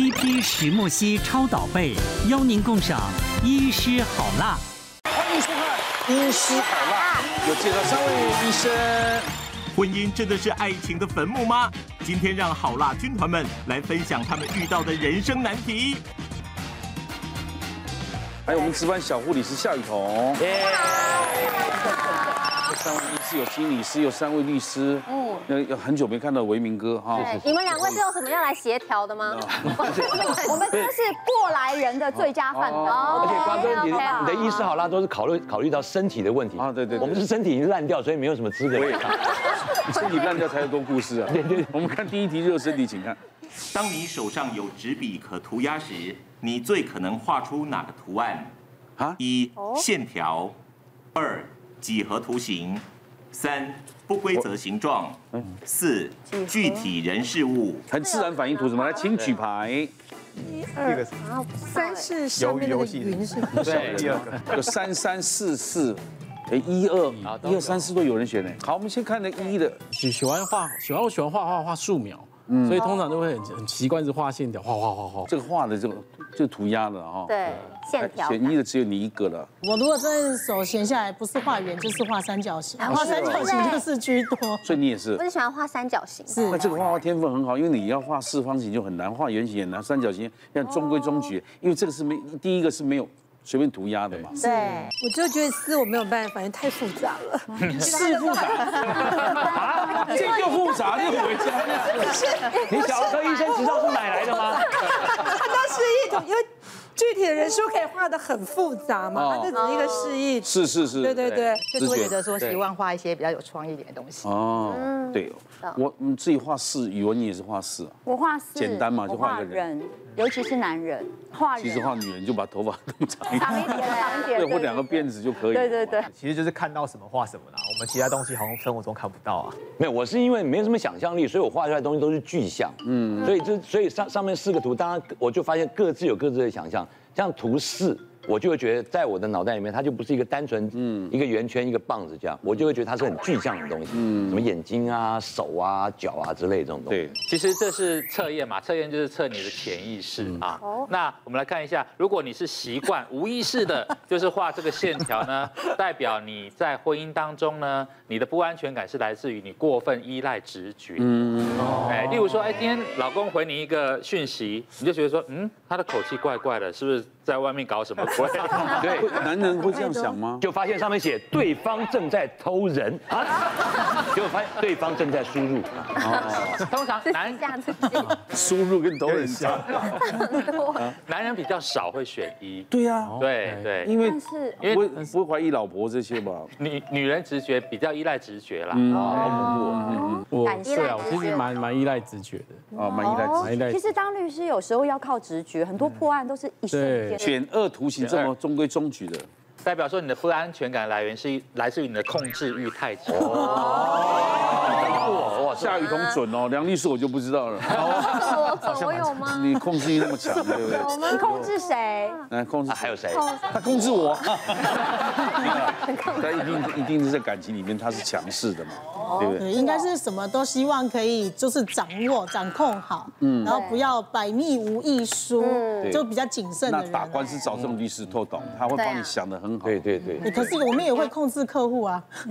TP 石墨烯超导被，邀您共赏医师好辣。欢迎收看《医师好辣》，有介绍三位医生。婚姻真的是爱情的坟墓吗？今天让好辣军团们来分享他们遇到的人生难题。还有我们值班小护理师夏雨桐。Yeah. 三位医师，有心理师，有三位律师。嗯，那有很久没看到维明哥哈。对，你们两位是用什么要来协调的吗？我们都是过来人的最佳范本。而且瓜哥，你你的医师好啦都是考虑考虑到身体的问题啊。对对，我们是身体已经烂掉，所以没有什么资格。身体烂掉才有多故事啊。对对，我们看第一题就是身体，请看。当你手上有纸笔可涂鸦时，你最可能画出哪个图案？啊，一线条，二。几何图形，三不规则形状，四具体人事物，很自然反应图什么？来，请举牌。一二，三是上面的云是？对，第二个有三三四四，哎，一二一二三四都有人选呢。好，我们先看那一的，喜喜欢画，喜欢我喜欢画画画素描。所以通常都会很很习惯是画线条，画画画画。这个画的这个就涂鸦的哈。对，线条。选一的只有你一个了。我如果真的手闲下来，不是画圆就是画三角形，画三角形就是居多。所以你也是。我是喜欢画三角形。是。那这个画画天分很好，因为你要画四方形就很难，画圆形也难，三角形要中规中矩，因为这个是没第一个是没有。随便涂鸦的嘛，对，我就觉得是我没有办法，反正太复杂了，是复杂，啊，这就复杂，又回家，你小儿科医生执照是买来的吗？他当时一种，因为具体的人数可以画的很复杂嘛，他就只是一个示意，是是是，对对对，就是会觉得说希望画一些比较有创意一点的东西。哦，对，我你自己画四，语文你也是画四啊？我画四，简单嘛，就画一个人。尤其是男人画，其实画女人就把头发弄长一点，长一点，长一点，对，或两个辫子就可以。对对对，其实就是看到什么画什么啦。其他东西好像生活中看不到啊。没有，我是因为没什么想象力，所以我画出来的东西都是具象。嗯，所以这所以上上面四个图，当然我就发现各自有各自的想象，像图四。我就会觉得，在我的脑袋里面，它就不是一个单纯，嗯，一个圆圈一个棒子这样，我就会觉得它是很具象的东西，嗯，什么眼睛啊、手啊、脚啊之类的这种东西。对，其实这是测验嘛，测验就是测你的潜意识啊。那我们来看一下，如果你是习惯无意识的，就是画这个线条呢，代表你在婚姻当中呢，你的不安全感是来自于你过分依赖直觉。嗯，哎，例如说，哎，今天老公回你一个讯息，你就觉得说，嗯，他的口气怪怪的，是不是？在外面搞什么鬼？对，男人会这样想吗？就发现上面写对方正在偷人啊，结果发现对方正在输入。哦，通常男人输入跟偷人像，男人比较少会选一。对呀，对对，因为因为不会怀疑老婆这些吧？女女人直觉比较依赖直觉啦。嗯，嗯，我是啊，我其实蛮蛮依赖直觉的。啊，蛮依赖直觉。其实当律师有时候要靠直觉，很多破案都是一瞬间。选二图形这么中规中矩的，代表说你的不安全感来源是来自于你的控制欲太强。哇，夏雨桐准哦，梁律师我就不知道了。我我有吗？你控制欲那么强，对不对？我们控制谁？来控制，还有谁？他控制我。他一定一定是在感情里面他是强势的嘛。对不对？应该是什么都希望可以，就是掌握、掌控好，嗯，然后不要百密无一疏，就比较谨慎的人。那打官司找这种律师透懂，他会帮你想的很好。对对对。可是我们也会控制客户啊。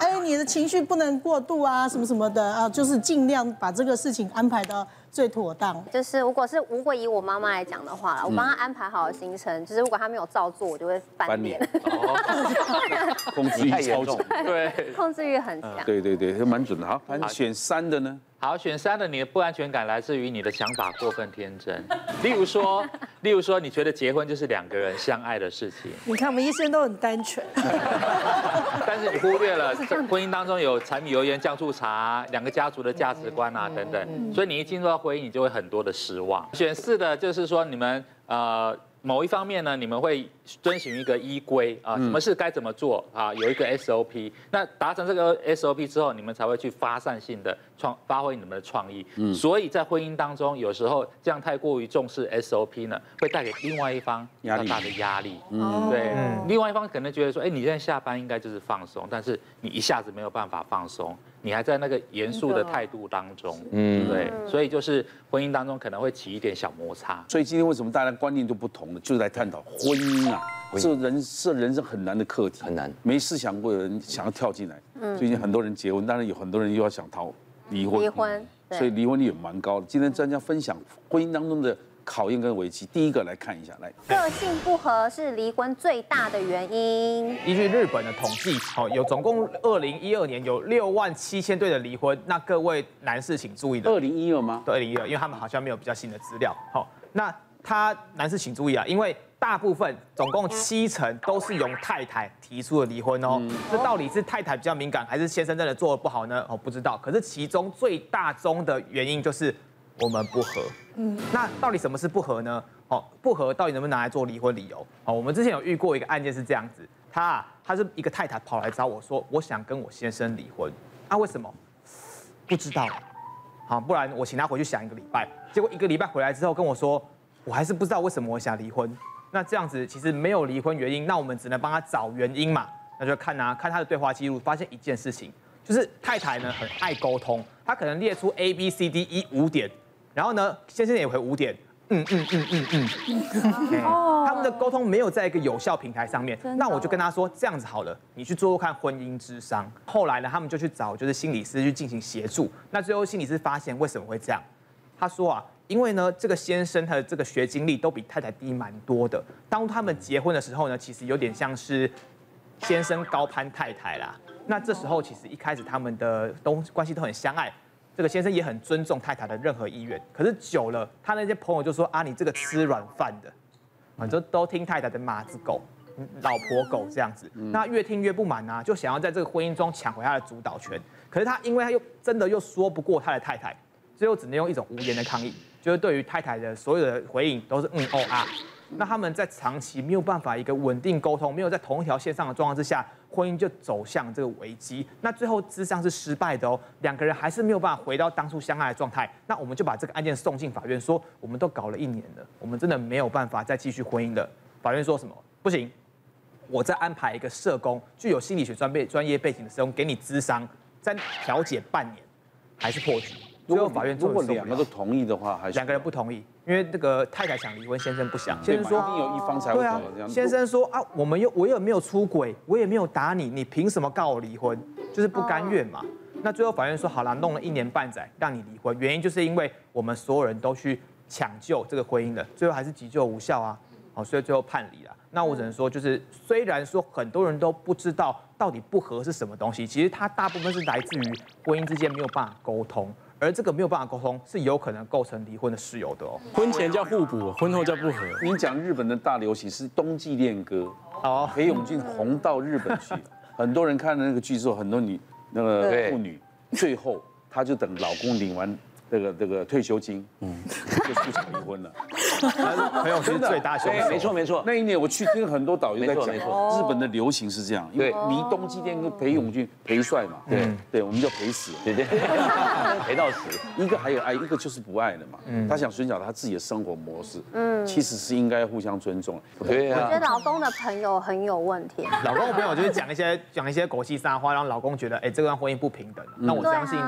哎，你的情绪不能过度啊，什么什么的啊，就是尽量把这个事情安排到最妥当。就是如果是如果以我妈妈来讲的话，我帮她安排好了行程，就是如果她没有照做，我就会翻脸。控制欲超重，对，控制欲。很强，对对对，蛮准的。好，那选三的呢？好，选三的，你的不安全感来自于你的想法过分天真。例如说，例如说，你觉得结婚就是两个人相爱的事情。你看，我们医生都很单纯。但是你忽略了 婚姻当中有柴米油盐酱醋茶，两个家族的价值观啊等等，所以你一进入到婚姻，你就会很多的失望。选四的，就是说你们呃。某一方面呢，你们会遵循一个依规啊，什么事该怎么做啊，有一个 SOP。那达成这个 SOP 之后，你们才会去发散性的创发挥你们的创意。嗯，所以在婚姻当中，有时候这样太过于重视 SOP 呢，会带给另外一方比较大的压力。嗯，对，另外一方可能觉得说，哎，你现在下班应该就是放松，但是你一下子没有办法放松。你还在那个严肃的态度当中，嗯，对，所以就是婚姻当中可能会起一点小摩擦。所以今天为什么大家观念都不同呢？就是来探讨婚姻啊，这人是人生很难的课题，很难，没思想过的人想要跳进来。嗯，最近很多人结婚，当然有很多人又要想逃离婚，离婚，所以离婚率也蛮高的。今天专家分享婚姻当中的。考验跟危机，第一个来看一下，来，个性不合是离婚最大的原因。依据日本的统计，好，有总共二零一二年有六万七千对的离婚。那各位男士请注意的，二零一二吗？对，二零一二，因为他们好像没有比较新的资料。好，那他男士请注意啊，因为大部分总共七成都是由太太提出的离婚哦。这到底是太太比较敏感，还是先生真的做的不好呢？哦，不知道。可是其中最大宗的原因就是。我们不合，嗯，那到底什么是不合呢？哦，不合到底能不能拿来做离婚理由？哦，我们之前有遇过一个案件是这样子，他啊，他是一个太太跑来找我说，我想跟我先生离婚，啊，为什么？不知道，好，不然我请他回去想一个礼拜。结果一个礼拜回来之后跟我说，我还是不知道为什么我想离婚。那这样子其实没有离婚原因，那我们只能帮他找原因嘛。那就看啊，看他的对话记录，发现一件事情，就是太太呢很爱沟通，她可能列出 A B C D E 五点。然后呢，先生也回五点，嗯嗯嗯嗯嗯，哦，他们的沟通没有在一个有效平台上面，那我就跟他说这样子好了，你去做做看婚姻智商。后来呢，他们就去找就是心理师去进行协助。那最后心理师发现为什么会这样？他说啊，因为呢这个先生他的这个学经历都比太太低蛮多的。当他们结婚的时候呢，其实有点像是先生高攀太太啦。那这时候其实一开始他们的都关系都很相爱。这个先生也很尊重太太的任何意愿，可是久了，他那些朋友就说啊，你这个吃软饭的，啊，就都听太太的马子狗、老婆狗这样子，那越听越不满啊，就想要在这个婚姻中抢回他的主导权。可是他因为他又真的又说不过他的太太，最后只能用一种无言的抗议，就是对于太太的所有的回应都是嗯哦啊。那他们在长期没有办法一个稳定沟通，没有在同一条线上的状况之下，婚姻就走向这个危机。那最后智商是失败的哦，两个人还是没有办法回到当初相爱的状态。那我们就把这个案件送进法院，说我们都搞了一年了，我们真的没有办法再继续婚姻了。法院说什么？不行，我再安排一个社工，具有心理学专备专业背景的社工给你智商，再调解半年，还是破局。最后法院如果两个都同意的话，还是两个人不同意。因为这个太太想离婚，先生不想。先生说，一定有一方才会这样。先生说啊，我们又我又没有出轨，我也没有打你，你凭什么告我离婚？就是不甘愿嘛。那最后法院说好了，弄了一年半载让你离婚，原因就是因为我们所有人都去抢救这个婚姻了，最后还是急救无效啊。好，所以最后判离了。那我只能说，就是虽然说很多人都不知道到底不合是什么东西，其实它大部分是来自于婚姻之间没有办法沟通。而这个没有办法沟通，是有可能构成离婚的事由的哦。婚前叫互补，婚后叫不合。你讲日本的大流行是冬季恋歌，哦，裴勇俊红到日本去，很多人看了那个剧之后，很多女那个妇女，最后她就等老公领完。这个这个退休金，嗯，就促成离婚了。裴勇俊是最大凶手，没错没错。那一年我去听很多导游在讲，日本的流行是这样，因为离冬季店跟裴勇俊裴帅嘛，对对，我们叫裴死，对对，裴到死。一个还有爱，一个就是不爱了嘛。他想寻找他自己的生活模式，嗯，其实是应该互相尊重。对啊。我觉得老公的朋友很有问题。老公的朋友就是讲一些讲一些狗屁撒花，让老公觉得哎，这段婚姻不平等。那我相信。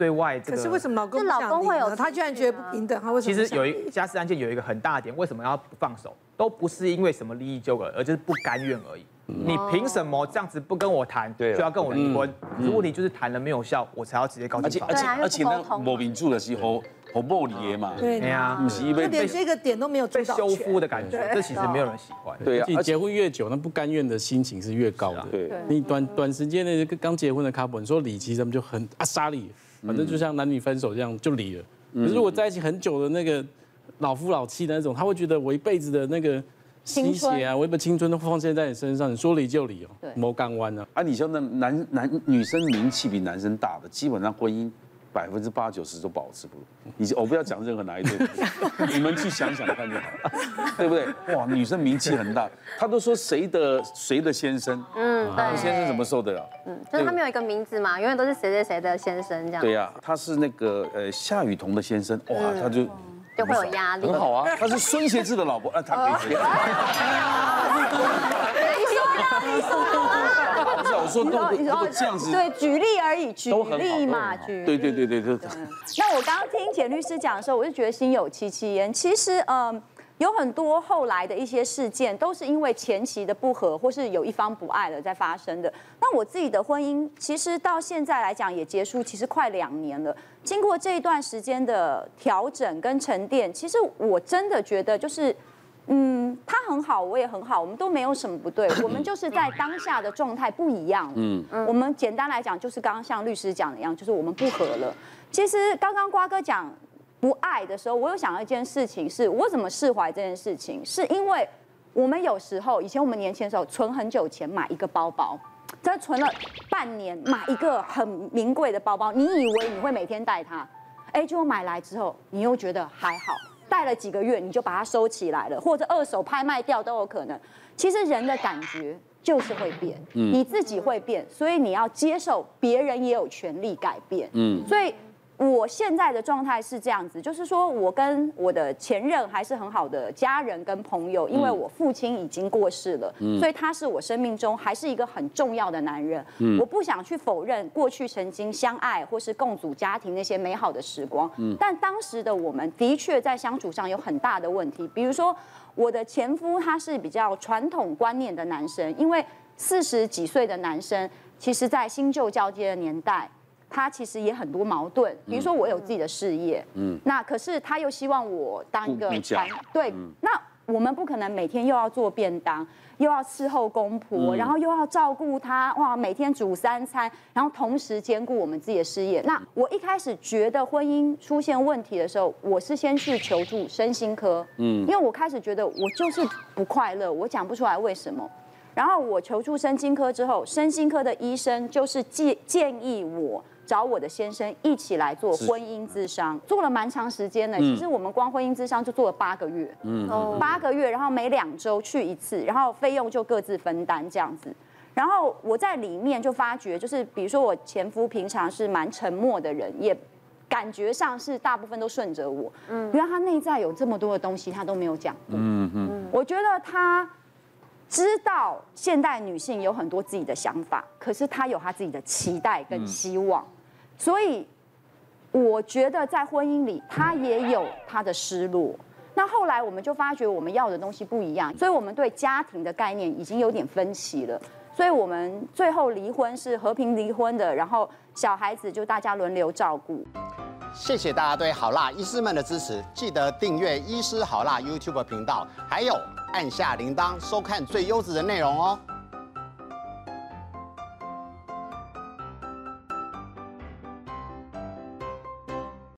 对外这个，可是为什么老公老公会有他居然觉得不平等？他为什么？其实有一家事案件有一个很大的点，为什么要不放手？都不是因为什么利益纠葛，而就是不甘愿而已。你凭什么这样子不跟我谈，就要跟我离婚？如果你就是谈了没有效，我才要直接告警。而且而且呢，莫名住的时候好暴力嘛。对呀，特别这个点都没有被修复的感觉，这其实没有人喜欢。对呀，而且结婚越久，那不甘愿的心情是越高的。对，你短短时间内刚结婚的 couple，你说离，其实他们就很阿莎力。反正就像男女分手这样就离了。可是如果在一起很久的那个老夫老妻的那种，他会觉得我一辈子的那个心血啊，我一辈青春都奉献在你身上，你说离就离哦，对，没港湾呢。啊，你像那男男女生名气比男生大的，基本上婚姻百分之八九十都保持不住。你我不要讲任何哪一对，你们去想想看就好，对不对？哇，女生名气很大，她都说谁的谁的先生，嗯，对，先生怎么受得了？嗯，就是他们有一个名字嘛，永远都是谁谁谁的先生这样。对呀，他是那个呃夏雨桐的先生，哇，他就就会有压力。很好啊，他是孙协志的老婆，啊，他可以。你说呢？我说都都这样子，对，举例而已，举例嘛，举。对对对对对。那我刚刚听简律师讲的时候，我就觉得心有戚戚焉。其实，嗯，有很多后来的一些事件，都是因为前期的不和，或是有一方不爱了在发生的。那我自己的婚姻，其实到现在来讲也结束，其实快两年了。经过这一段时间的调整跟沉淀，其实我真的觉得就是。嗯，他很好，我也很好，我们都没有什么不对，我们就是在当下的状态不一样。嗯嗯，我们简单来讲，就是刚刚像律师讲的一样，就是我们不合了。其实刚刚瓜哥讲不爱的时候，我有想到一件事情，是我怎么释怀这件事情，是因为我们有时候以前我们年轻的时候存很久钱买一个包包，在存了半年买一个很名贵的包包，你以为你会每天带它，哎，结果买来之后你又觉得还好。戴了几个月，你就把它收起来了，或者二手拍卖掉都有可能。其实人的感觉就是会变，你自己会变，所以你要接受别人也有权利改变。嗯，所以。我现在的状态是这样子，就是说我跟我的前任还是很好的家人跟朋友，因为我父亲已经过世了，所以他是我生命中还是一个很重要的男人。我不想去否认过去曾经相爱或是共组家庭那些美好的时光，但当时的我们的确在相处上有很大的问题。比如说我的前夫他是比较传统观念的男生，因为四十几岁的男生，其实在新旧交接的年代。他其实也很多矛盾，比如说我有自己的事业，嗯，那可是他又希望我当一个传对，那我们不可能每天又要做便当，又要伺候公婆，然后又要照顾他，哇，每天煮三餐，然后同时兼顾我们自己的事业。那我一开始觉得婚姻出现问题的时候，我是先去求助身心科，嗯，因为我开始觉得我就是不快乐，我讲不出来为什么。然后我求助身心科之后，身心科的医生就是建建议我。找我的先生一起来做婚姻咨商，做了蛮长时间的。其实我们光婚姻咨商就做了八个月，嗯，八个月，然后每两周去一次，然后费用就各自分担这样子。然后我在里面就发觉，就是比如说我前夫平常是蛮沉默的人，也感觉上是大部分都顺着我，嗯，原来他内在有这么多的东西他都没有讲，嗯嗯，我觉得他知道现代女性有很多自己的想法，可是他有他自己的期待跟希望。所以，我觉得在婚姻里，他也有他的失落。那后来我们就发觉，我们要的东西不一样，所以我们对家庭的概念已经有点分歧了。所以我们最后离婚是和平离婚的，然后小孩子就大家轮流照顾。谢谢大家对好辣医师们的支持，记得订阅医师好辣 YouTube 频道，还有按下铃铛收看最优质的内容哦。